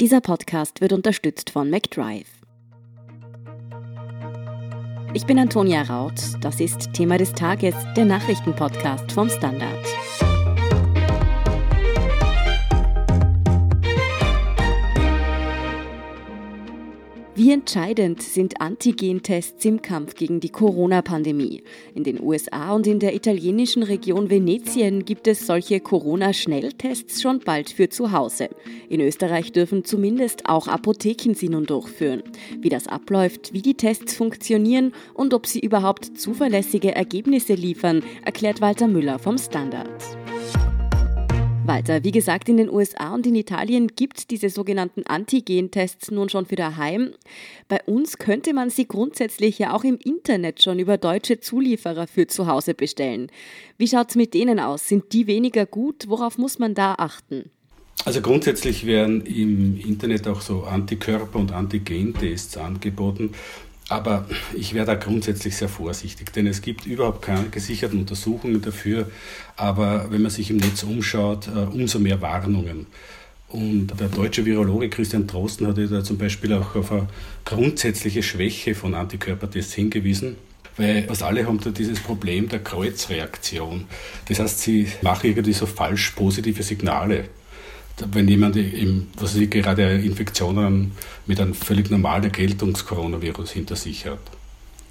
Dieser Podcast wird unterstützt von McDrive. Ich bin Antonia Raut. Das ist Thema des Tages, der Nachrichtenpodcast vom Standard. Wie entscheidend sind Antigentests im Kampf gegen die Corona-Pandemie? In den USA und in der italienischen Region Venetien gibt es solche Corona-Schnelltests schon bald für zu Hause. In Österreich dürfen zumindest auch Apotheken sie nun durchführen. Wie das abläuft, wie die Tests funktionieren und ob sie überhaupt zuverlässige Ergebnisse liefern, erklärt Walter Müller vom Standard. Walter, wie gesagt, in den USA und in Italien gibt es diese sogenannten Antigen-Tests nun schon für daheim. Bei uns könnte man sie grundsätzlich ja auch im Internet schon über deutsche Zulieferer für zu Hause bestellen. Wie schaut es mit denen aus? Sind die weniger gut? Worauf muss man da achten? Also grundsätzlich werden im Internet auch so Antikörper- und Antigen-Tests angeboten. Aber ich wäre da grundsätzlich sehr vorsichtig, denn es gibt überhaupt keine gesicherten Untersuchungen dafür. Aber wenn man sich im Netz umschaut, äh, umso mehr Warnungen. Und der deutsche Virologe Christian Drosten hat ja da zum Beispiel auch auf eine grundsätzliche Schwäche von Antikörpertests hingewiesen. Weil fast alle haben da dieses Problem der Kreuzreaktion. Das heißt, sie machen irgendwie so falsch positive Signale wenn jemand eben, was sie gerade Infektionen mit einem völlig normalen Erkältungs-Coronavirus hinter sich hat.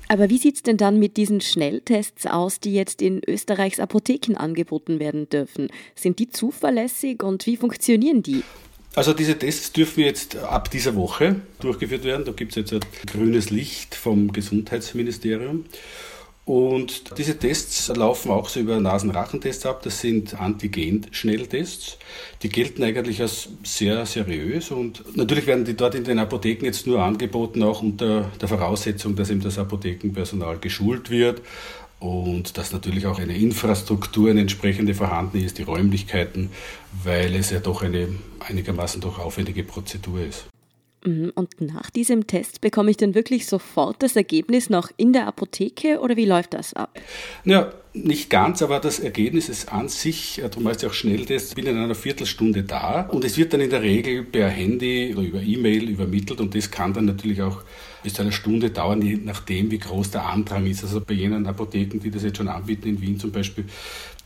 Aber wie sieht es denn dann mit diesen Schnelltests aus, die jetzt in Österreichs Apotheken angeboten werden dürfen? Sind die zuverlässig und wie funktionieren die? Also diese Tests dürfen jetzt ab dieser Woche durchgeführt werden. Da gibt es jetzt ein grünes Licht vom Gesundheitsministerium. Und diese Tests laufen auch so über Nasenrachentests ab. Das sind Antigen-Schnelltests. Die gelten eigentlich als sehr seriös und natürlich werden die dort in den Apotheken jetzt nur angeboten, auch unter der Voraussetzung, dass eben das Apothekenpersonal geschult wird und dass natürlich auch eine Infrastruktur, eine entsprechende vorhanden ist, die Räumlichkeiten, weil es ja doch eine einigermaßen doch aufwendige Prozedur ist. Mhm, und nach diesem Test bekomme ich dann wirklich sofort das Ergebnis noch in der Apotheke oder wie läuft das ab? Ja, nicht ganz, aber das Ergebnis ist an sich, äh, darum heißt es auch Schnelltest, bin in einer Viertelstunde da und es wird dann in der Regel per Handy oder über E-Mail übermittelt und das kann dann natürlich auch bis zu einer Stunde dauern, je nachdem, wie groß der Andrang ist. Also bei jenen Apotheken, die das jetzt schon anbieten, in Wien zum Beispiel,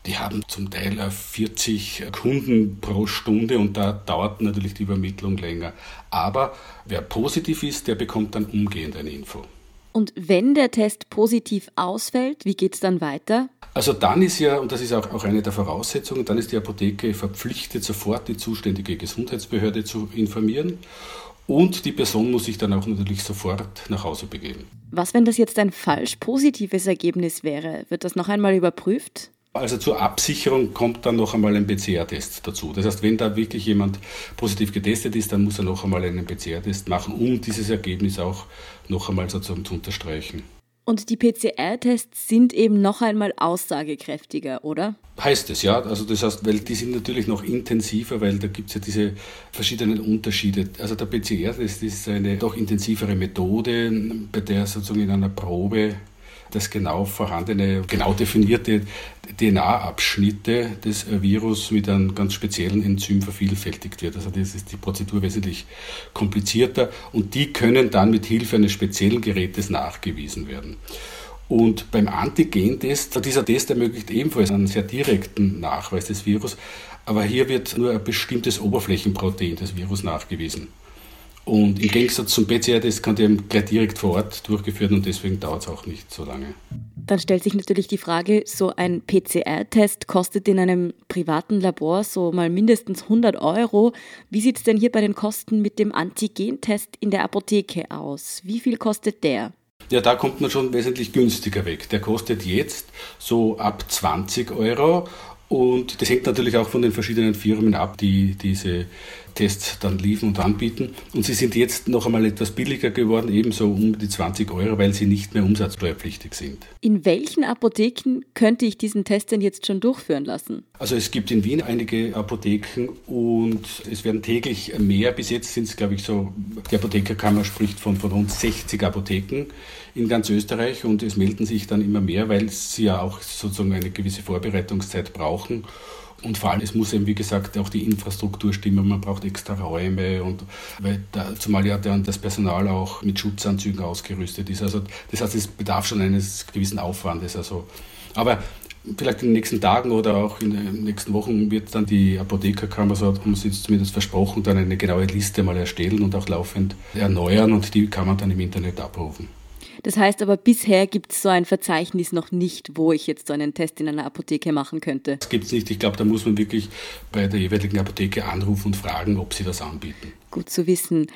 die haben zum Teil 40 Kunden pro Stunde und da dauert natürlich die Übermittlung länger. Aber wer positiv ist, der bekommt dann umgehend eine Info. Und wenn der Test positiv ausfällt, wie geht es dann weiter? Also dann ist ja, und das ist auch, auch eine der Voraussetzungen, dann ist die Apotheke verpflichtet, sofort die zuständige Gesundheitsbehörde zu informieren. Und die Person muss sich dann auch natürlich sofort nach Hause begeben. Was, wenn das jetzt ein falsch positives Ergebnis wäre? Wird das noch einmal überprüft? Also zur Absicherung kommt dann noch einmal ein PCR-Test dazu. Das heißt, wenn da wirklich jemand positiv getestet ist, dann muss er noch einmal einen PCR-Test machen, um dieses Ergebnis auch noch einmal sozusagen zu unterstreichen. Und die PCR-Tests sind eben noch einmal aussagekräftiger, oder? Heißt es, ja. Also das heißt, weil die sind natürlich noch intensiver, weil da gibt es ja diese verschiedenen Unterschiede. Also der PCR-Test ist eine doch intensivere Methode, bei der sozusagen in einer Probe das genau vorhandene, genau definierte DNA-Abschnitte des Virus mit einem ganz speziellen Enzym vervielfältigt wird. Also das ist die Prozedur wesentlich komplizierter und die können dann mit Hilfe eines speziellen Gerätes nachgewiesen werden. Und beim Antigen-Test, dieser Test ermöglicht ebenfalls einen sehr direkten Nachweis des Virus, aber hier wird nur ein bestimmtes Oberflächenprotein des Virus nachgewiesen. Und im Gegensatz zum PCR-Test kann der gleich direkt vor Ort durchgeführt werden und deswegen dauert es auch nicht so lange. Dann stellt sich natürlich die Frage, so ein PCR-Test kostet in einem privaten Labor so mal mindestens 100 Euro. Wie sieht es denn hier bei den Kosten mit dem Antigen-Test in der Apotheke aus? Wie viel kostet der? Ja, da kommt man schon wesentlich günstiger weg. Der kostet jetzt so ab 20 Euro und das hängt natürlich auch von den verschiedenen Firmen ab, die diese Tests dann liefern und anbieten. Und sie sind jetzt noch einmal etwas billiger geworden, ebenso um die 20 Euro, weil sie nicht mehr umsatzsteuerpflichtig sind. In welchen Apotheken könnte ich diesen Test denn jetzt schon durchführen lassen? Also es gibt in Wien einige Apotheken und es werden täglich mehr. Bis jetzt sind es, glaube ich, so, die Apothekerkammer spricht von, von rund 60 Apotheken in ganz Österreich und es melden sich dann immer mehr, weil sie ja auch sozusagen eine gewisse Vorbereitungszeit brauchen. Und vor allem, es muss eben, wie gesagt, auch die Infrastruktur stimmen. Man braucht extra Räume und weil da, zumal ja dann das Personal auch mit Schutzanzügen ausgerüstet ist. Also das heißt, es bedarf schon eines gewissen Aufwandes. Also, aber vielleicht in den nächsten Tagen oder auch in den nächsten Wochen wird dann die Apothekerkammer, so haben sie jetzt zumindest versprochen, dann eine genaue Liste mal erstellen und auch laufend erneuern und die kann man dann im Internet abrufen. Das heißt aber, bisher gibt es so ein Verzeichnis noch nicht, wo ich jetzt so einen Test in einer Apotheke machen könnte. Das gibt es nicht. Ich glaube, da muss man wirklich bei der jeweiligen Apotheke anrufen und fragen, ob sie das anbieten. Gut zu wissen.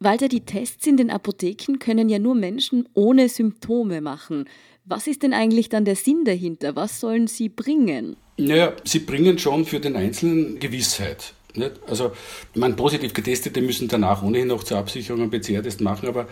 Walter, die Tests in den Apotheken können ja nur Menschen ohne Symptome machen. Was ist denn eigentlich dann der Sinn dahinter? Was sollen sie bringen? Naja, sie bringen schon für den Einzelnen Gewissheit. Nicht? Also, meine, positiv Getestete müssen danach ohnehin noch zur Absicherung einen PCR-Test machen, aber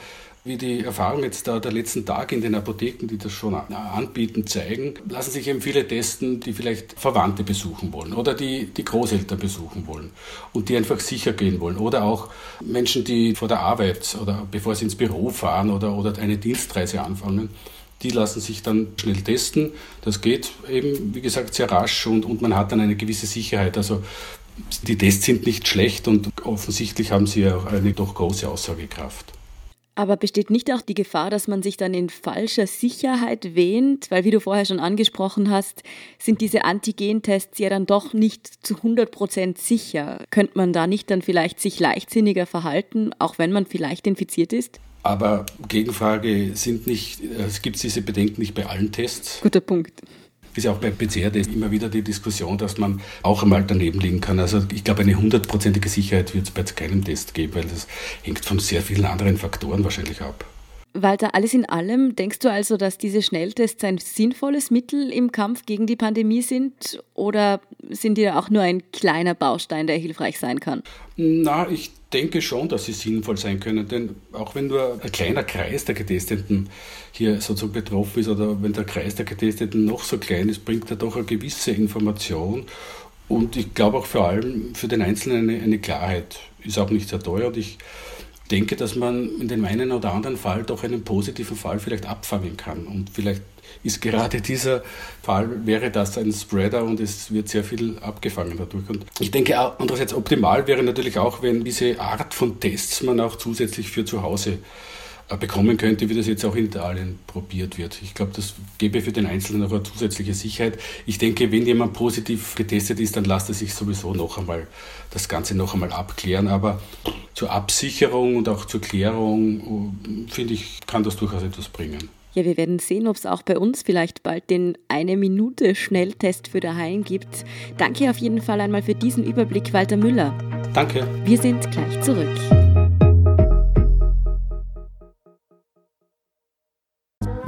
wie die Erfahrungen jetzt da der letzten Tage in den Apotheken, die das schon anbieten, zeigen, lassen sich eben viele testen, die vielleicht Verwandte besuchen wollen oder die, die Großeltern besuchen wollen und die einfach sicher gehen wollen. Oder auch Menschen, die vor der Arbeit oder bevor sie ins Büro fahren oder, oder eine Dienstreise anfangen, die lassen sich dann schnell testen. Das geht eben, wie gesagt, sehr rasch und, und man hat dann eine gewisse Sicherheit. Also die Tests sind nicht schlecht und offensichtlich haben sie auch eine doch große Aussagekraft. Aber besteht nicht auch die Gefahr, dass man sich dann in falscher Sicherheit wähnt? Weil, wie du vorher schon angesprochen hast, sind diese Antigen-Tests ja dann doch nicht zu 100 Prozent sicher. Könnte man da nicht dann vielleicht sich leichtsinniger verhalten, auch wenn man vielleicht infiziert ist? Aber Gegenfrage sind nicht, es gibt diese Bedenken nicht bei allen Tests. Guter Punkt ist ja auch beim PCR-Test immer wieder die Diskussion, dass man auch einmal daneben liegen kann. Also ich glaube, eine hundertprozentige Sicherheit wird es bei keinem Test geben, weil das hängt von sehr vielen anderen Faktoren wahrscheinlich ab. Walter, alles in allem, denkst du also, dass diese Schnelltests ein sinnvolles Mittel im Kampf gegen die Pandemie sind oder sind die auch nur ein kleiner Baustein, der hilfreich sein kann? Na, ich denke schon, dass sie sinnvoll sein können, denn auch wenn nur ein kleiner Kreis der Getesteten hier sozusagen betroffen ist oder wenn der Kreis der Getesteten noch so klein ist, bringt er doch eine gewisse Information und ich glaube auch vor allem für den Einzelnen eine, eine Klarheit. Ist auch nicht sehr teuer und ich denke, dass man in dem einen oder anderen Fall doch einen positiven Fall vielleicht abfangen kann. Und vielleicht ist gerade dieser Fall, wäre das ein Spreader und es wird sehr viel abgefangen dadurch. Und ich denke, andererseits optimal wäre natürlich auch, wenn diese Art von Tests man auch zusätzlich für zu Hause bekommen könnte, wie das jetzt auch in Italien probiert wird. Ich glaube, das gäbe für den Einzelnen noch eine zusätzliche Sicherheit. Ich denke, wenn jemand positiv getestet ist, dann lasst er sich sowieso noch einmal das Ganze noch einmal abklären. Aber zur Absicherung und auch zur Klärung, äh, finde ich, kann das durchaus etwas bringen. Ja, wir werden sehen, ob es auch bei uns vielleicht bald den eine Minute Schnelltest für daheim gibt. Danke auf jeden Fall einmal für diesen Überblick, Walter Müller. Danke. Wir sind gleich zurück.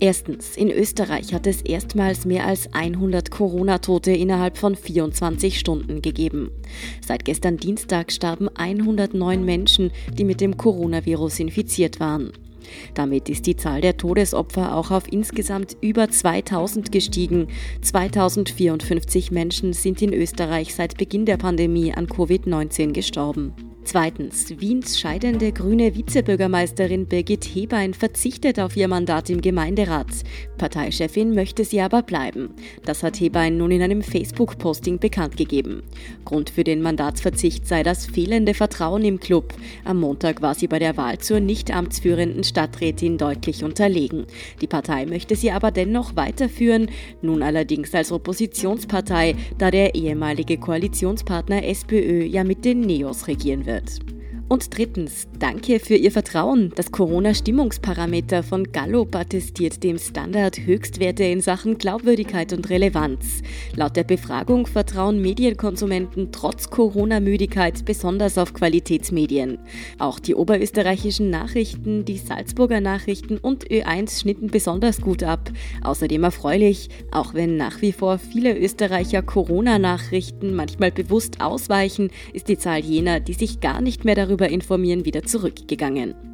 Erstens, in Österreich hat es erstmals mehr als 100 Corona-Tote innerhalb von 24 Stunden gegeben. Seit gestern Dienstag starben 109 Menschen, die mit dem Coronavirus infiziert waren. Damit ist die Zahl der Todesopfer auch auf insgesamt über 2000 gestiegen. 2054 Menschen sind in Österreich seit Beginn der Pandemie an Covid-19 gestorben. Zweitens, Wiens scheidende grüne Vizebürgermeisterin Birgit Hebein verzichtet auf ihr Mandat im Gemeinderat. Parteichefin möchte sie aber bleiben. Das hat Hebein nun in einem Facebook-Posting bekannt gegeben. Grund für den Mandatsverzicht sei das fehlende Vertrauen im Club. Am Montag war sie bei der Wahl zur nicht amtsführenden Stadträtin deutlich unterlegen. Die Partei möchte sie aber dennoch weiterführen, nun allerdings als Oppositionspartei, da der ehemalige Koalitionspartner SPÖ ja mit den Neos regieren wird wird. Und drittens, danke für Ihr Vertrauen. Das Corona-Stimmungsparameter von Gallup attestiert dem Standard Höchstwerte in Sachen Glaubwürdigkeit und Relevanz. Laut der Befragung vertrauen Medienkonsumenten trotz Corona-Müdigkeit besonders auf Qualitätsmedien. Auch die oberösterreichischen Nachrichten, die Salzburger Nachrichten und Ö1 schnitten besonders gut ab. Außerdem erfreulich, auch wenn nach wie vor viele Österreicher Corona-Nachrichten manchmal bewusst ausweichen, ist die Zahl jener, die sich gar nicht mehr darüber informieren, wieder zurückgegangen.